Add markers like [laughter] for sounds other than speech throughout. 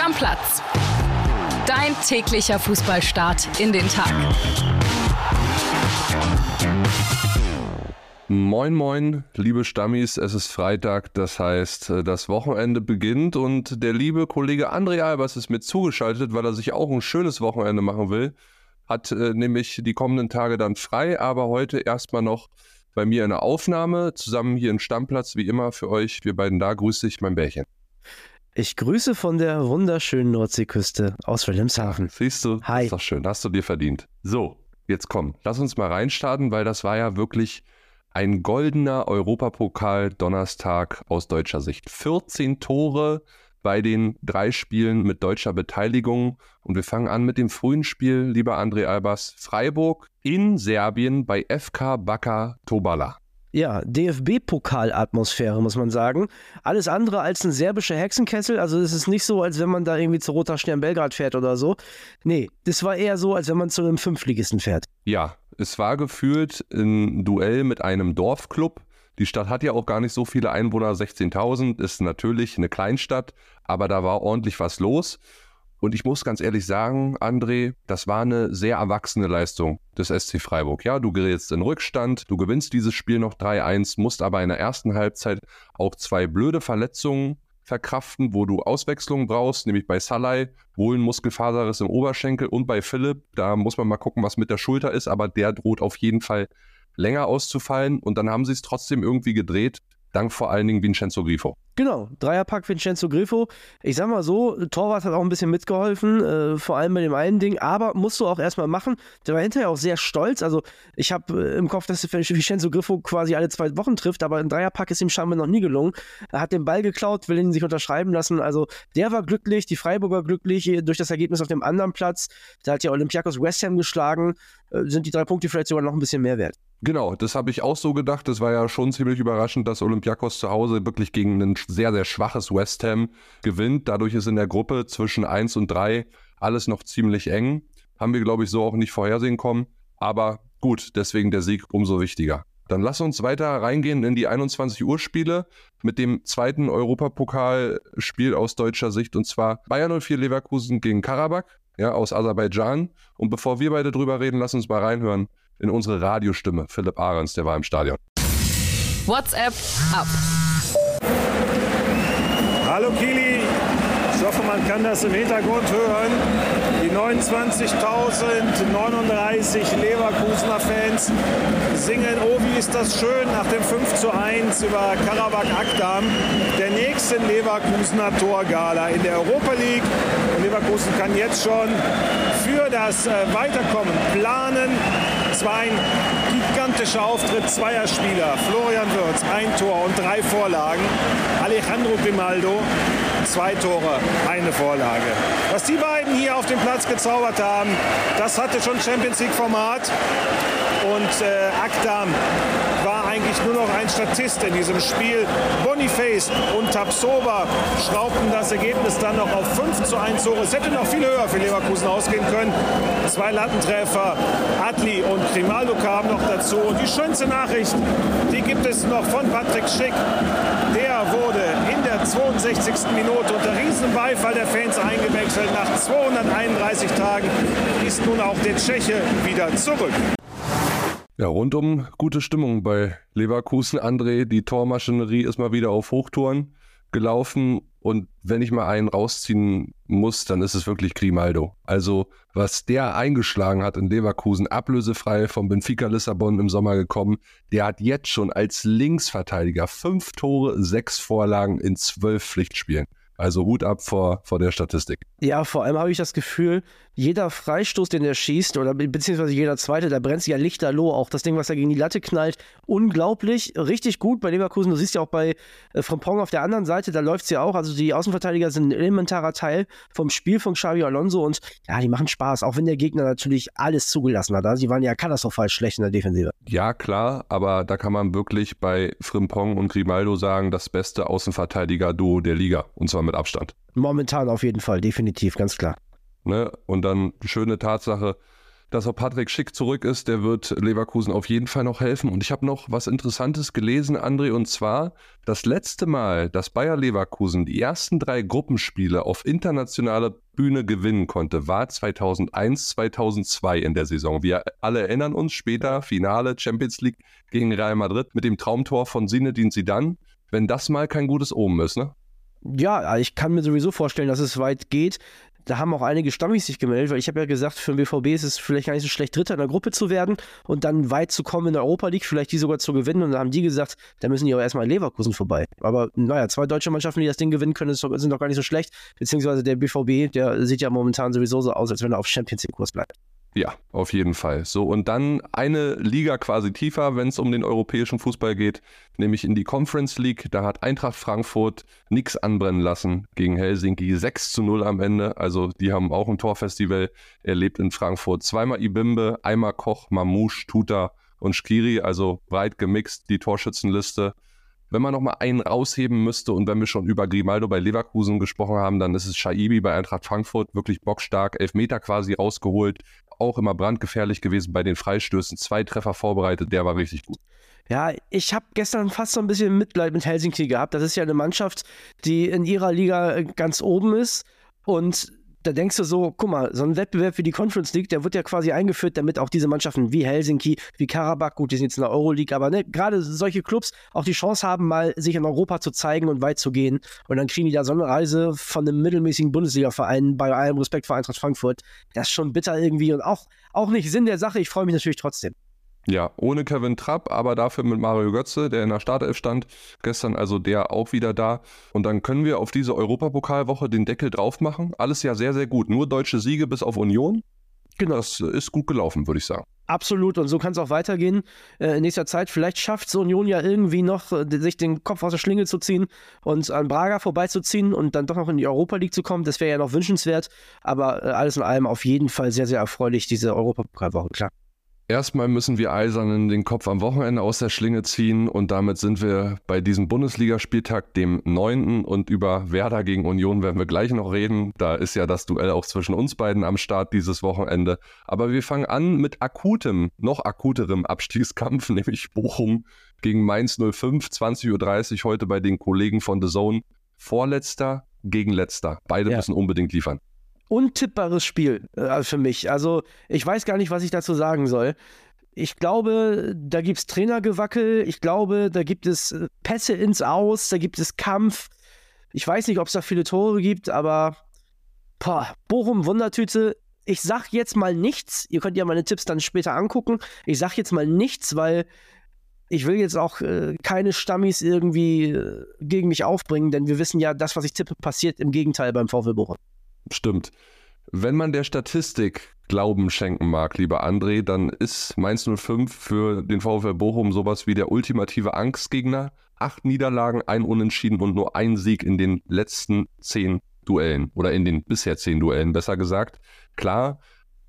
Stammplatz. Dein täglicher Fußballstart in den Tag. Moin, moin, liebe Stammis, es ist Freitag, das heißt, äh, das Wochenende beginnt und der liebe Kollege André Albers ist mit zugeschaltet, weil er sich auch ein schönes Wochenende machen will. Hat äh, nämlich die kommenden Tage dann frei, aber heute erstmal noch bei mir eine Aufnahme, zusammen hier im Stammplatz, wie immer für euch, wir beiden da. Grüß dich, mein Bärchen. Ich grüße von der wunderschönen Nordseeküste aus Wilhelmshaven. Siehst du, Hi. ist doch schön, hast du dir verdient. So, jetzt komm, lass uns mal reinstarten, weil das war ja wirklich ein goldener Europapokal Donnerstag aus deutscher Sicht. 14 Tore bei den drei Spielen mit deutscher Beteiligung. Und wir fangen an mit dem frühen Spiel, lieber André Albers, Freiburg in Serbien bei FK Baka Tobala. Ja, DFB-Pokalatmosphäre, muss man sagen. Alles andere als ein serbischer Hexenkessel. Also, es ist nicht so, als wenn man da irgendwie zu Roter Stern Belgrad fährt oder so. Nee, das war eher so, als wenn man zu einem Fünfligisten fährt. Ja, es war gefühlt ein Duell mit einem Dorfclub. Die Stadt hat ja auch gar nicht so viele Einwohner, 16.000, ist natürlich eine Kleinstadt, aber da war ordentlich was los. Und ich muss ganz ehrlich sagen, André, das war eine sehr erwachsene Leistung des SC Freiburg. Ja, du gerätst in Rückstand, du gewinnst dieses Spiel noch 3-1, musst aber in der ersten Halbzeit auch zwei blöde Verletzungen verkraften, wo du Auswechslungen brauchst, nämlich bei Salai, wohl ein Muskelfaserriss im Oberschenkel und bei Philipp, da muss man mal gucken, was mit der Schulter ist, aber der droht auf jeden Fall länger auszufallen. Und dann haben sie es trotzdem irgendwie gedreht, dank vor allen Dingen Vincenzo Grifo. Genau, Dreierpack Vincenzo Griffo. Ich sag mal so, Torwart hat auch ein bisschen mitgeholfen, äh, vor allem bei dem einen Ding, aber musst du auch erstmal machen. Der war hinterher auch sehr stolz. Also, ich habe äh, im Kopf, dass Vincenzo Griffo quasi alle zwei Wochen trifft, aber ein Dreierpack ist ihm scheinbar noch nie gelungen. Er hat den Ball geklaut, will ihn sich unterschreiben lassen. Also, der war glücklich, die Freiburger glücklich äh, durch das Ergebnis auf dem anderen Platz. Da hat ja Olympiakos West Ham geschlagen. Äh, sind die drei Punkte vielleicht sogar noch ein bisschen mehr wert. Genau, das habe ich auch so gedacht. Das war ja schon ziemlich überraschend, dass Olympiakos zu Hause wirklich gegen ein sehr, sehr schwaches West Ham gewinnt. Dadurch ist in der Gruppe zwischen 1 und 3 alles noch ziemlich eng. Haben wir, glaube ich, so auch nicht vorhersehen kommen. Aber gut, deswegen der Sieg umso wichtiger. Dann lass uns weiter reingehen in die 21 Uhr Spiele mit dem zweiten Europapokalspiel aus deutscher Sicht und zwar Bayern 04 Leverkusen gegen Karabakh ja, aus Aserbaidschan. Und bevor wir beide drüber reden, lass uns mal reinhören in unsere Radiostimme. Philipp Ahrens, der war im Stadion. WhatsApp ab. Hallo Kili, ich hoffe, man kann das im Hintergrund hören. Die 29.039 Leverkusener Fans singen, oh wie ist das schön, nach dem 5 zu 1 über Karabakh Akdam, der nächsten Leverkusener Torgala in der Europa League. Und Leverkusen kann jetzt schon für das äh, Weiterkommen planen. Es war ein gigantischer Auftritt zweier Spieler. Florian Wirtz, ein Tor und drei Vorlagen. Alejandro Grimaldo, zwei Tore, eine Vorlage. Was die beiden hier auf dem Platz gezaubert haben, das hatte schon Champions League-Format. Und äh, Akdam eigentlich nur noch ein Statist in diesem Spiel. Boniface und Tapsoba schraubten das Ergebnis dann noch auf 5 zu 1 Tore. Es hätte noch viel höher für Leverkusen ausgehen können. Zwei Lattentreffer, Adli und Grimaldo kamen noch dazu. Und die schönste Nachricht, die gibt es noch von Patrick Schick. Der wurde in der 62. Minute unter Riesenbeifall der Fans eingewechselt. Nach 231 Tagen ist nun auch der Tscheche wieder zurück. Ja, rundum gute Stimmung bei Leverkusen. André, die Tormaschinerie ist mal wieder auf Hochtouren gelaufen. Und wenn ich mal einen rausziehen muss, dann ist es wirklich Grimaldo. Also, was der eingeschlagen hat in Leverkusen, ablösefrei vom Benfica Lissabon im Sommer gekommen, der hat jetzt schon als Linksverteidiger fünf Tore, sechs Vorlagen in zwölf Pflichtspielen. Also Hut ab vor, vor der Statistik. Ja, vor allem habe ich das Gefühl, jeder Freistoß, den er schießt, oder be beziehungsweise jeder zweite, da brennt sich ja lichterloh. Auch das Ding, was er gegen die Latte knallt, unglaublich, richtig gut bei Leverkusen. Du siehst ja auch bei äh, Frimpong auf der anderen Seite, da läuft es ja auch. Also die Außenverteidiger sind ein elementarer Teil vom Spiel von Xavi Alonso und ja, die machen Spaß, auch wenn der Gegner natürlich alles zugelassen hat. Also die waren ja katastrophal schlecht in der Defensive. Ja, klar, aber da kann man wirklich bei Frimpong und Grimaldo sagen, das beste Außenverteidiger-Duo der Liga. Und zwar mit Abstand. Momentan auf jeden Fall, definitiv, ganz klar. Ne? Und dann schöne Tatsache, dass auch Patrick Schick zurück ist, der wird Leverkusen auf jeden Fall noch helfen. Und ich habe noch was Interessantes gelesen, André, und zwar das letzte Mal, dass Bayer Leverkusen die ersten drei Gruppenspiele auf internationaler Bühne gewinnen konnte, war 2001, 2002 in der Saison. Wir alle erinnern uns später Finale Champions League gegen Real Madrid mit dem Traumtor von Zinedine Zidane. Wenn das mal kein gutes Omen ist, ne? Ja, ich kann mir sowieso vorstellen, dass es weit geht da haben auch einige Stammis sich gemeldet, weil ich habe ja gesagt, für den BVB ist es vielleicht gar nicht so schlecht, Dritter in der Gruppe zu werden und dann weit zu kommen in der Europa League, vielleicht die sogar zu gewinnen. Und dann haben die gesagt, da müssen die aber erstmal in Leverkusen vorbei. Aber naja, zwei deutsche Mannschaften, die das Ding gewinnen können, sind doch gar nicht so schlecht. Beziehungsweise der BVB, der sieht ja momentan sowieso so aus, als wenn er auf Champions League-Kurs bleibt. Ja, auf jeden Fall. So, und dann eine Liga quasi tiefer, wenn es um den europäischen Fußball geht, nämlich in die Conference League. Da hat Eintracht Frankfurt nichts anbrennen lassen gegen Helsinki. 6 zu 0 am Ende. Also, die haben auch ein Torfestival erlebt in Frankfurt. Zweimal Ibimbe, einmal Koch, Mamouche, Tuta und Skiri. Also breit gemixt die Torschützenliste. Wenn man nochmal einen rausheben müsste und wenn wir schon über Grimaldo bei Leverkusen gesprochen haben, dann ist es Shaibi bei Eintracht Frankfurt, wirklich bockstark, elf Meter quasi rausgeholt, auch immer brandgefährlich gewesen bei den Freistößen. Zwei Treffer vorbereitet, der war richtig gut. Ja, ich habe gestern fast so ein bisschen Mitleid mit Helsinki gehabt. Das ist ja eine Mannschaft, die in ihrer Liga äh, ganz oben ist und da denkst du so, guck mal, so ein Wettbewerb wie die Conference League, der wird ja quasi eingeführt, damit auch diese Mannschaften wie Helsinki, wie Karabakh, gut, die sind jetzt in der Euroleague, aber ne, gerade solche Clubs auch die Chance haben, mal sich in Europa zu zeigen und weit zu gehen. Und dann kriegen die da so eine Reise von einem mittelmäßigen Bundesliga-Verein bei allem Respekt vor Eintracht Frankfurt. Das ist schon bitter irgendwie und auch, auch nicht Sinn der Sache. Ich freue mich natürlich trotzdem. Ja, ohne Kevin Trapp, aber dafür mit Mario Götze, der in der Startelf stand. Gestern also der auch wieder da. Und dann können wir auf diese Europapokalwoche den Deckel drauf machen. Alles ja sehr, sehr gut. Nur deutsche Siege bis auf Union. Genau. Das ist gut gelaufen, würde ich sagen. Absolut, und so kann es auch weitergehen äh, in nächster Zeit. Vielleicht schafft es Union ja irgendwie noch, äh, sich den Kopf aus der Schlinge zu ziehen und an Braga vorbeizuziehen und dann doch noch in die Europa League zu kommen. Das wäre ja noch wünschenswert, aber äh, alles in allem auf jeden Fall sehr, sehr erfreulich, diese Europapokalwoche, klar. Erstmal müssen wir Eisernen den Kopf am Wochenende aus der Schlinge ziehen und damit sind wir bei diesem Bundesligaspieltag, dem neunten und über Werder gegen Union werden wir gleich noch reden. Da ist ja das Duell auch zwischen uns beiden am Start dieses Wochenende. Aber wir fangen an mit akutem, noch akuterem Abstiegskampf, [laughs] nämlich Bochum gegen Mainz 05, 20.30 Uhr heute bei den Kollegen von The Zone. Vorletzter gegen letzter. Beide ja. müssen unbedingt liefern untippbares Spiel äh, für mich. Also ich weiß gar nicht, was ich dazu sagen soll. Ich glaube, da gibt es Trainergewackel. Ich glaube, da gibt es äh, Pässe ins Aus, da gibt es Kampf. Ich weiß nicht, ob es da viele Tore gibt, aber boah, Bochum Wundertüte. Ich sag jetzt mal nichts. Ihr könnt ja meine Tipps dann später angucken. Ich sag jetzt mal nichts, weil ich will jetzt auch äh, keine Stammis irgendwie äh, gegen mich aufbringen, denn wir wissen ja, das, was ich tippe, passiert im Gegenteil beim VfL Bochum. Stimmt. Wenn man der Statistik Glauben schenken mag, lieber André, dann ist Mainz 05 für den VfL Bochum sowas wie der ultimative Angstgegner. Acht Niederlagen, ein Unentschieden und nur ein Sieg in den letzten zehn Duellen oder in den bisher zehn Duellen, besser gesagt. Klar,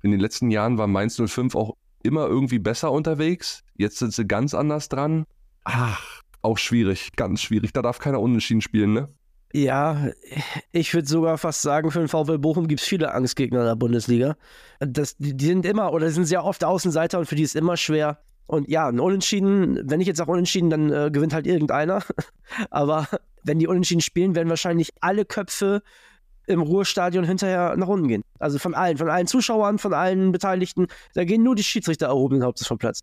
in den letzten Jahren war Mainz 05 auch immer irgendwie besser unterwegs. Jetzt sind sie ganz anders dran. Ach, auch schwierig, ganz schwierig. Da darf keiner unentschieden spielen, ne? Ja, ich würde sogar fast sagen, für den VfL Bochum gibt es viele Angstgegner in der Bundesliga. Das, die, sind immer oder sind sehr oft Außenseiter und für die ist immer schwer. Und ja, ein Unentschieden, wenn ich jetzt auch Unentschieden, dann äh, gewinnt halt irgendeiner. [laughs] Aber wenn die Unentschieden spielen, werden wahrscheinlich alle Köpfe im Ruhestadion hinterher nach unten gehen. Also von allen, von allen Zuschauern, von allen Beteiligten. Da gehen nur die Schiedsrichter erhobenen Hauptes vom Platz.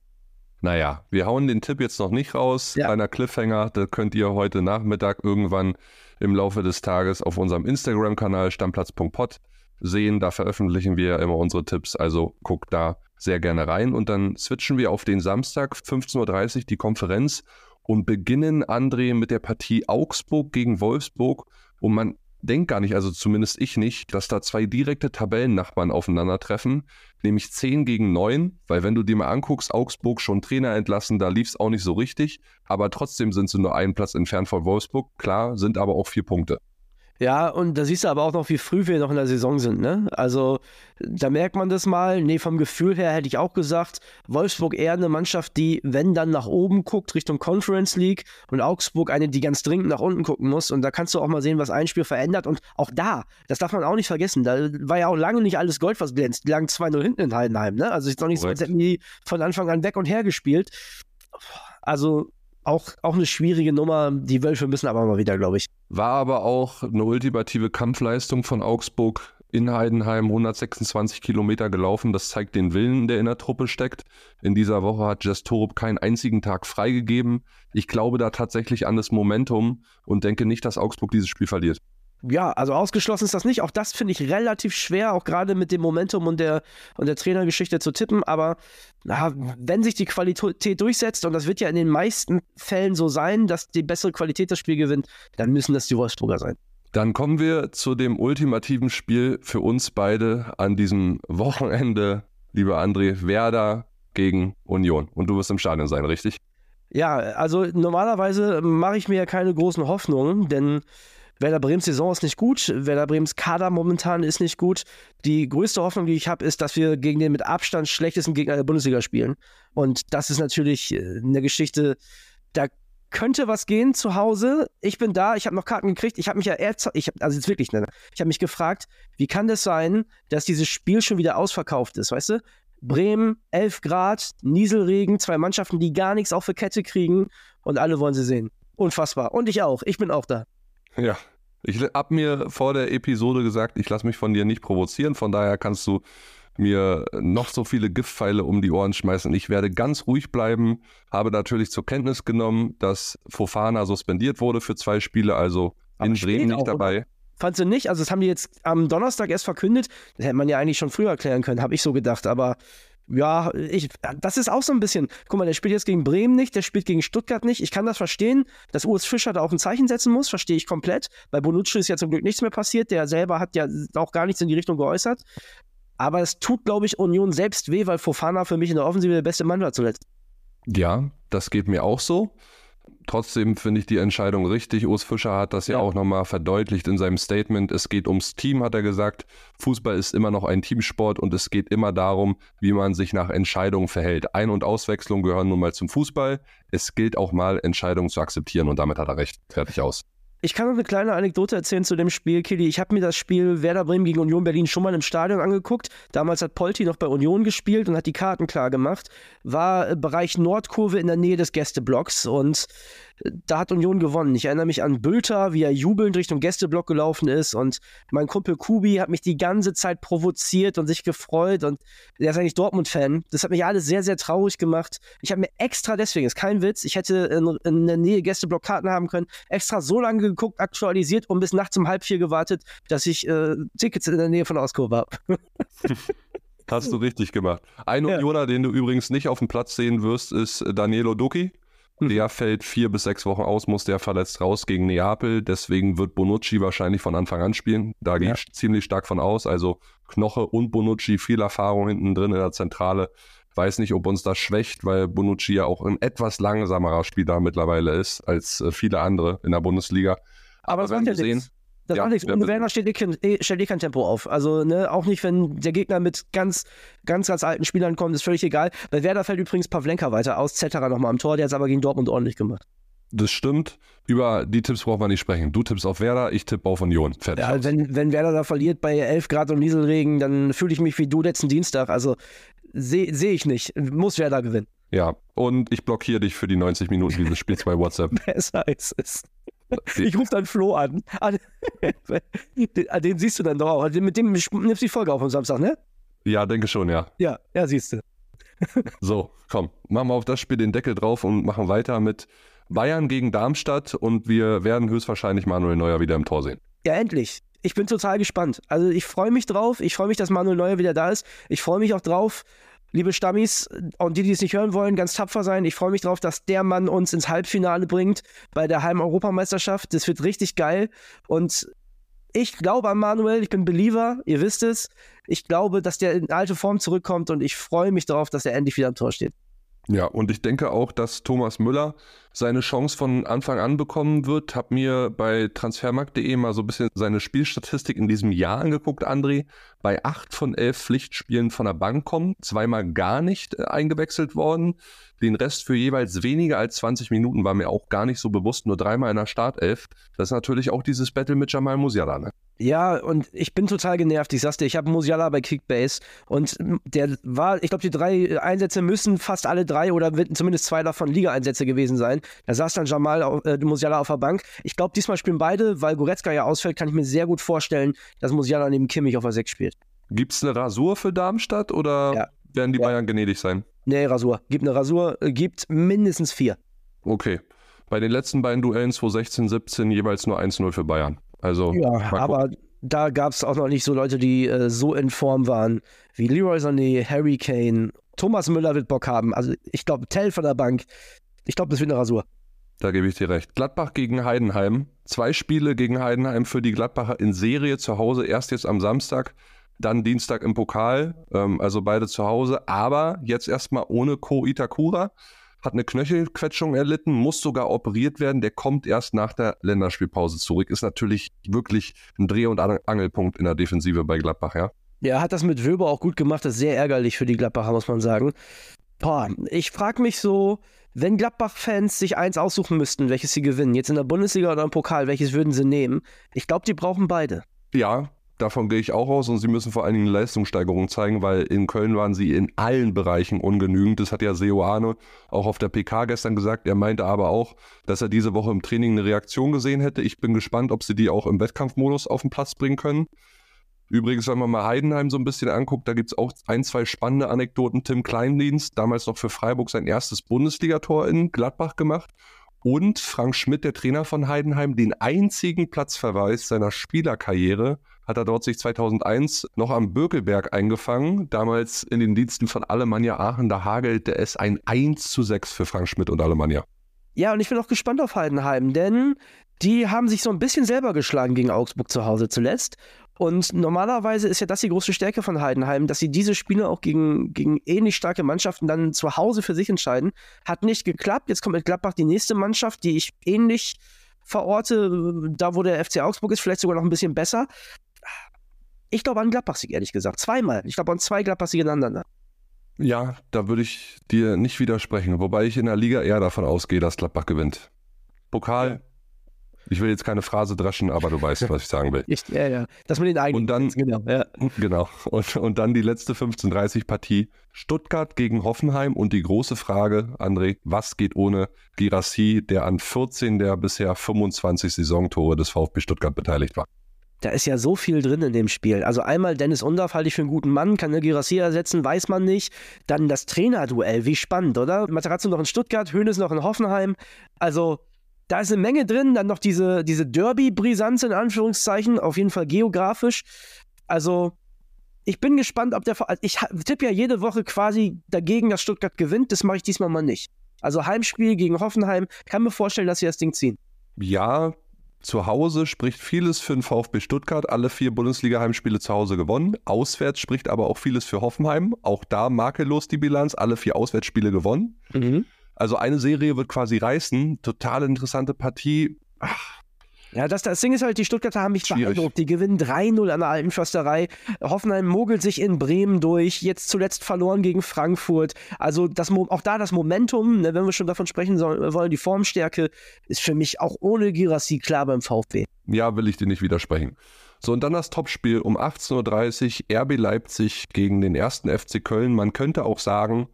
Naja, wir hauen den Tipp jetzt noch nicht raus. Ja. Kleiner Cliffhanger, da könnt ihr heute Nachmittag irgendwann im Laufe des Tages auf unserem Instagram-Kanal stammplatz.pod sehen. Da veröffentlichen wir immer unsere Tipps, also guckt da sehr gerne rein. Und dann switchen wir auf den Samstag, 15.30 Uhr, die Konferenz und beginnen, André, mit der Partie Augsburg gegen Wolfsburg. Und man denke gar nicht, also zumindest ich nicht, dass da zwei direkte Tabellennachbarn aufeinandertreffen, nämlich 10 gegen 9, weil wenn du dir mal anguckst, Augsburg schon Trainer entlassen, da lief es auch nicht so richtig, aber trotzdem sind sie nur einen Platz entfernt von Wolfsburg, klar, sind aber auch vier Punkte. Ja, und da siehst du aber auch noch, wie früh wir noch in der Saison sind. Ne? Also da merkt man das mal. Nee, vom Gefühl her hätte ich auch gesagt, Wolfsburg eher eine Mannschaft, die, wenn dann nach oben guckt, Richtung Conference League und Augsburg eine, die ganz dringend nach unten gucken muss. Und da kannst du auch mal sehen, was ein Spiel verändert. Und auch da, das darf man auch nicht vergessen, da war ja auch lange nicht alles Gold, was glänzt. Die lagen 2-0 hinten in Heidenheim. Ne? Also ist doch nicht so, als hätten die von Anfang an weg und her gespielt. Also auch, auch eine schwierige Nummer. Die Wölfe müssen aber mal wieder, glaube ich. War aber auch eine ultimative Kampfleistung von Augsburg in Heidenheim 126 Kilometer gelaufen. Das zeigt den Willen, der in der Truppe steckt. In dieser Woche hat Jess Torup keinen einzigen Tag freigegeben. Ich glaube da tatsächlich an das Momentum und denke nicht, dass Augsburg dieses Spiel verliert ja, also ausgeschlossen ist das nicht. Auch das finde ich relativ schwer, auch gerade mit dem Momentum und der, und der Trainergeschichte zu tippen. Aber na, wenn sich die Qualität durchsetzt, und das wird ja in den meisten Fällen so sein, dass die bessere Qualität das Spiel gewinnt, dann müssen das die Wolfsburger sein. Dann kommen wir zu dem ultimativen Spiel für uns beide an diesem Wochenende, lieber André, Werder gegen Union. Und du wirst im Stadion sein, richtig? Ja, also normalerweise mache ich mir ja keine großen Hoffnungen, denn Werder Brems Saison ist nicht gut, Werder Brems Kader momentan ist nicht gut. Die größte Hoffnung, die ich habe, ist, dass wir gegen den mit Abstand schlechtesten Gegner der Bundesliga spielen. Und das ist natürlich äh, eine Geschichte, da könnte was gehen zu Hause. Ich bin da, ich habe noch Karten gekriegt. Ich habe mich ja ich hab, also jetzt wirklich, ne, ich habe mich gefragt, wie kann das sein, dass dieses Spiel schon wieder ausverkauft ist, weißt du? Bremen, 11 Grad, Nieselregen, zwei Mannschaften, die gar nichts auf der Kette kriegen und alle wollen sie sehen. Unfassbar. Und ich auch. Ich bin auch da. Ja. Ich habe mir vor der Episode gesagt, ich lasse mich von dir nicht provozieren, von daher kannst du mir noch so viele Giftpfeile um die Ohren schmeißen. Ich werde ganz ruhig bleiben, habe natürlich zur Kenntnis genommen, dass Fofana suspendiert wurde für zwei Spiele, also Aber in Bremen nicht dabei. Oder? Fandst du nicht? Also, das haben die jetzt am Donnerstag erst verkündet. Das hätte man ja eigentlich schon früher erklären können, habe ich so gedacht. Aber ja, ich, das ist auch so ein bisschen. Guck mal, der spielt jetzt gegen Bremen nicht, der spielt gegen Stuttgart nicht. Ich kann das verstehen, dass Urs Fischer da auch ein Zeichen setzen muss, verstehe ich komplett. Bei Bonucci ist ja zum Glück nichts mehr passiert. Der selber hat ja auch gar nichts in die Richtung geäußert. Aber es tut, glaube ich, Union selbst weh, weil Fofana für mich in der Offensive der beste Mann war zuletzt. Ja, das geht mir auch so. Trotzdem finde ich die Entscheidung richtig. Urs Fischer hat das ja, ja auch nochmal verdeutlicht in seinem Statement. Es geht ums Team, hat er gesagt. Fußball ist immer noch ein Teamsport und es geht immer darum, wie man sich nach Entscheidungen verhält. Ein- und Auswechslung gehören nun mal zum Fußball. Es gilt auch mal, Entscheidungen zu akzeptieren und damit hat er recht. Fertig aus. Ich kann noch eine kleine Anekdote erzählen zu dem Spiel, Kili. Ich habe mir das Spiel Werder Bremen gegen Union Berlin schon mal im Stadion angeguckt. Damals hat Polti noch bei Union gespielt und hat die Karten klar gemacht. War Bereich Nordkurve in der Nähe des Gästeblocks und da hat Union gewonnen. Ich erinnere mich an Bülter, wie er jubelnd Richtung Gästeblock gelaufen ist und mein Kumpel Kubi hat mich die ganze Zeit provoziert und sich gefreut und der ist eigentlich Dortmund-Fan. Das hat mich alles sehr, sehr traurig gemacht. Ich habe mir extra deswegen, ist kein Witz, ich hätte in, in der Nähe Gästeblock Karten haben können, extra so lange geguckt, aktualisiert und bis nachts um halb vier gewartet, dass ich äh, Tickets in der Nähe von Auskurve [laughs] habe. Hast du richtig gemacht. Ein ja. Unioner, den du übrigens nicht auf dem Platz sehen wirst, ist Danielo Ducki. Der fällt vier bis sechs Wochen aus, muss der verletzt raus gegen Neapel. Deswegen wird Bonucci wahrscheinlich von Anfang an spielen. Da gehe ich ziemlich stark von aus. Also Knoche und Bonucci, viel Erfahrung hinten drin in der Zentrale. Weiß nicht, ob uns das schwächt, weil Bonucci ja auch ein etwas langsamerer Spieler mittlerweile ist als äh, viele andere in der Bundesliga. Aber, Aber das werden wir sehen. Das ja, macht nichts. Ohne Werner steht eh kein, stellt eh kein Tempo auf. Also ne, auch nicht, wenn der Gegner mit ganz, ganz, ganz alten Spielern kommt, ist völlig egal. Bei Werder fällt übrigens Pavlenka weiter aus, Zetterer nochmal am Tor, der hat es aber gegen Dortmund ordentlich gemacht. Das stimmt. Über die Tipps braucht man nicht sprechen. Du tippst auf Werder, ich tippe auf Union. Fertig. Ja, wenn, wenn Werder da verliert bei 11 Grad und Nieselregen, dann fühle ich mich wie du letzten Dienstag. Also sehe seh ich nicht. Muss Werder gewinnen. Ja, und ich blockiere dich für die 90 Minuten dieses Spiels bei WhatsApp. [laughs] Besser ist es. Ich rufe dann Flo an. Ah, [laughs] den siehst du dann doch auch. Mit dem nimmst du die Folge auf am Samstag, ne? Ja, denke schon, ja. Ja, ja, siehst du. [laughs] So, komm, machen wir auf das Spiel den Deckel drauf und machen weiter mit Bayern gegen Darmstadt und wir werden höchstwahrscheinlich Manuel Neuer wieder im Tor sehen. Ja, endlich. Ich bin total gespannt. Also ich freue mich drauf. Ich freue mich, dass Manuel Neuer wieder da ist. Ich freue mich auch drauf, liebe Stammis und die, die es nicht hören wollen, ganz tapfer sein. Ich freue mich darauf, dass der Mann uns ins Halbfinale bringt bei der Heim-Europameisterschaft. Das wird richtig geil. Und ich glaube an Manuel, ich bin Believer, ihr wisst es. Ich glaube, dass der in alte Form zurückkommt und ich freue mich darauf, dass er endlich wieder am Tor steht. Ja, und ich denke auch, dass Thomas Müller seine Chance von Anfang an bekommen wird. Hab mir bei transfermarkt.de mal so ein bisschen seine Spielstatistik in diesem Jahr angeguckt, André. Bei acht von elf Pflichtspielen von der Bank kommen, zweimal gar nicht äh, eingewechselt worden. Den Rest für jeweils weniger als 20 Minuten war mir auch gar nicht so bewusst, nur dreimal in der Startelf. Das ist natürlich auch dieses Battle mit Jamal Musiala, ne? Ja, und ich bin total genervt. Ich sag's dir, ich habe Musiala bei Kickbase und der war, ich glaube, die drei Einsätze müssen fast alle drei oder zumindest zwei davon Liga-Einsätze gewesen sein. Da saß dann Jamal äh, Musiala auf der Bank. Ich glaube, diesmal spielen beide, weil Goretzka ja ausfällt, kann ich mir sehr gut vorstellen, dass Musiala neben Kimmich auf der 6 spielt. Gibt's eine Rasur für Darmstadt oder ja. werden die ja. Bayern gnädig sein? Nee, Rasur. Gibt eine Rasur, äh, gibt mindestens vier. Okay. Bei den letzten beiden Duellen 2016, 17 jeweils nur 1-0 für Bayern. Also, ja, aber da gab es auch noch nicht so Leute, die äh, so in Form waren wie Leroy Sané, Harry Kane, Thomas Müller wird Bock haben. Also ich glaube, Tell von der Bank, ich glaube, das wird eine Rasur. Da gebe ich dir recht. Gladbach gegen Heidenheim. Zwei Spiele gegen Heidenheim für die Gladbacher in Serie zu Hause. Erst jetzt am Samstag, dann Dienstag im Pokal. Ähm, also beide zu Hause. Aber jetzt erstmal ohne Ko Itakura hat eine Knöchelquetschung erlitten, muss sogar operiert werden. Der kommt erst nach der Länderspielpause zurück. Ist natürlich wirklich ein Dreh- und Angelpunkt in der Defensive bei Gladbach, ja. Ja, hat das mit Wöber auch gut gemacht. Das ist sehr ärgerlich für die Gladbacher, muss man sagen. Boah, ich frage mich so, wenn Gladbach-Fans sich eins aussuchen müssten, welches sie gewinnen, jetzt in der Bundesliga oder im Pokal, welches würden sie nehmen? Ich glaube, die brauchen beide. Ja, Davon gehe ich auch aus und sie müssen vor allen Dingen Leistungssteigerung zeigen, weil in Köln waren sie in allen Bereichen ungenügend. Das hat ja Seoane auch auf der PK gestern gesagt. Er meinte aber auch, dass er diese Woche im Training eine Reaktion gesehen hätte. Ich bin gespannt, ob sie die auch im Wettkampfmodus auf den Platz bringen können. Übrigens, wenn man mal Heidenheim so ein bisschen anguckt, da gibt es auch ein, zwei spannende Anekdoten. Tim Kleindienst, damals noch für Freiburg sein erstes Bundesligator in Gladbach gemacht. Und Frank Schmidt, der Trainer von Heidenheim, den einzigen Platzverweis seiner Spielerkarriere hat er dort sich 2001 noch am Bökelberg eingefangen. Damals in den Diensten von Alemannia Aachen, da hagelte es ein 1 zu 6 für Frank Schmidt und Alemannia. Ja, und ich bin auch gespannt auf Heidenheim, denn die haben sich so ein bisschen selber geschlagen gegen Augsburg zu Hause zuletzt. Und normalerweise ist ja das die große Stärke von Heidenheim, dass sie diese Spiele auch gegen, gegen ähnlich starke Mannschaften dann zu Hause für sich entscheiden. Hat nicht geklappt. Jetzt kommt mit Gladbach die nächste Mannschaft, die ich ähnlich verorte, da wo der FC Augsburg ist, vielleicht sogar noch ein bisschen besser. Ich glaube an Gladbach-Sieg, ehrlich gesagt. Zweimal. Ich glaube an zwei Gladbach-Siege ineinander. Ja, da würde ich dir nicht widersprechen. Wobei ich in der Liga eher davon ausgehe, dass Gladbach gewinnt. Pokal. Ich will jetzt keine Phrase dreschen, aber du weißt, was ich sagen will. [laughs] Ich, ja, ja. Das mit den eigenen. Und dann, genau. Ja. Genau. Und, und dann die letzte 15:30-Partie. Stuttgart gegen Hoffenheim. Und die große Frage, André, was geht ohne Girassi, der an 14 der bisher 25 Saisontore des VfB Stuttgart beteiligt war? da ist ja so viel drin in dem Spiel. Also einmal Dennis Undaff halte ich für einen guten Mann, kann eine Girassi ersetzen, weiß man nicht. Dann das Trainerduell, wie spannend, oder? Materazzo noch in Stuttgart, Höhnes noch in Hoffenheim. Also da ist eine Menge drin. Dann noch diese, diese Derby-Brisanz in Anführungszeichen, auf jeden Fall geografisch. Also ich bin gespannt, ob der. Ich tippe ja jede Woche quasi dagegen, dass Stuttgart gewinnt. Das mache ich diesmal mal nicht. Also Heimspiel gegen Hoffenheim, kann mir vorstellen, dass sie das Ding ziehen. Ja, zu Hause spricht vieles für den VfB Stuttgart, alle vier Bundesliga-Heimspiele zu Hause gewonnen. Auswärts spricht aber auch vieles für Hoffenheim. Auch da makellos die Bilanz, alle vier Auswärtsspiele gewonnen. Mhm. Also eine Serie wird quasi reißen. Total interessante Partie. Ach, ja, das, das Ding ist halt, die Stuttgarter haben mich Schwierig. beeindruckt. Die gewinnen 3-0 an der alten Försterei. Hoffenheim mogelt sich in Bremen durch. Jetzt zuletzt verloren gegen Frankfurt. Also das, auch da das Momentum, ne, wenn wir schon davon sprechen sollen, wollen, die Formstärke ist für mich auch ohne Girassi klar beim VfB. Ja, will ich dir nicht widersprechen. So, und dann das Topspiel um 18.30 Uhr, RB Leipzig gegen den ersten FC Köln. Man könnte auch sagen,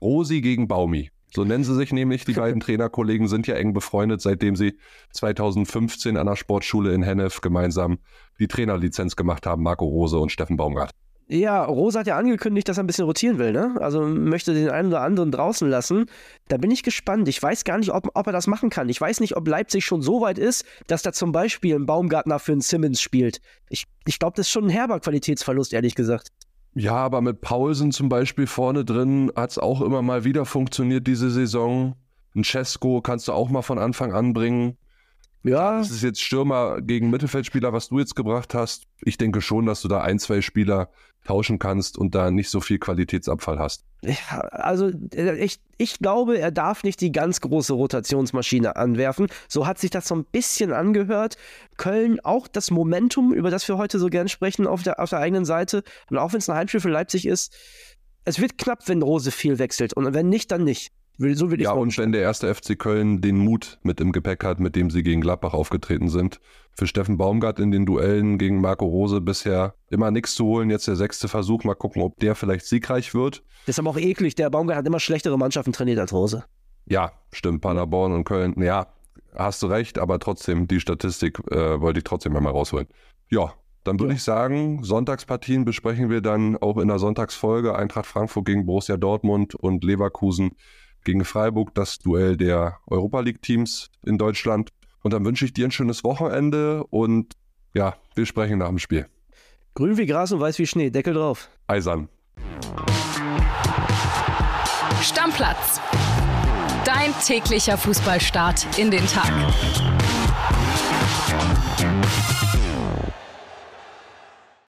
Rosi gegen Baumi. So nennen sie sich nämlich. Die beiden [laughs] Trainerkollegen sind ja eng befreundet, seitdem sie 2015 an der Sportschule in Hennef gemeinsam die Trainerlizenz gemacht haben, Marco Rose und Steffen Baumgart. Ja, Rose hat ja angekündigt, dass er ein bisschen rotieren will, ne? Also möchte den einen oder anderen draußen lassen. Da bin ich gespannt. Ich weiß gar nicht, ob, ob er das machen kann. Ich weiß nicht, ob Leipzig schon so weit ist, dass da zum Beispiel ein Baumgartner für einen Simmons spielt. Ich, ich glaube, das ist schon ein herber Qualitätsverlust, ehrlich gesagt. Ja, aber mit Paulsen zum Beispiel vorne drin hat es auch immer mal wieder funktioniert diese Saison. Ein Cesco kannst du auch mal von Anfang an bringen. Ja. Das ist jetzt Stürmer gegen Mittelfeldspieler, was du jetzt gebracht hast. Ich denke schon, dass du da ein, zwei Spieler tauschen kannst und da nicht so viel Qualitätsabfall hast. Ja, also äh, ich, ich glaube, er darf nicht die ganz große Rotationsmaschine anwerfen. So hat sich das so ein bisschen angehört. Köln auch das Momentum, über das wir heute so gern sprechen, auf der, auf der eigenen Seite. Und auch wenn es ein Heimspiel für Leipzig ist, es wird knapp, wenn Rose viel wechselt. Und wenn nicht, dann nicht. So will ich ja, und wenn der erste FC Köln den Mut mit im Gepäck hat, mit dem sie gegen Gladbach aufgetreten sind. Für Steffen Baumgart in den Duellen gegen Marco Rose bisher immer nichts zu holen. Jetzt der sechste Versuch. Mal gucken, ob der vielleicht siegreich wird. Das ist aber auch eklig. Der Baumgart hat immer schlechtere Mannschaften trainiert als Rose. Ja, stimmt. Paderborn und Köln. Ja, hast du recht. Aber trotzdem, die Statistik äh, wollte ich trotzdem einmal rausholen. Ja, dann würde ja. ich sagen, Sonntagspartien besprechen wir dann auch in der Sonntagsfolge. Eintracht Frankfurt gegen Borussia Dortmund und Leverkusen gegen Freiburg, das Duell der Europa League-Teams in Deutschland. Und dann wünsche ich dir ein schönes Wochenende und ja, wir sprechen nach dem Spiel. Grün wie Gras und weiß wie Schnee, Deckel drauf. Eisern. Stammplatz. Dein täglicher Fußballstart in den Tag.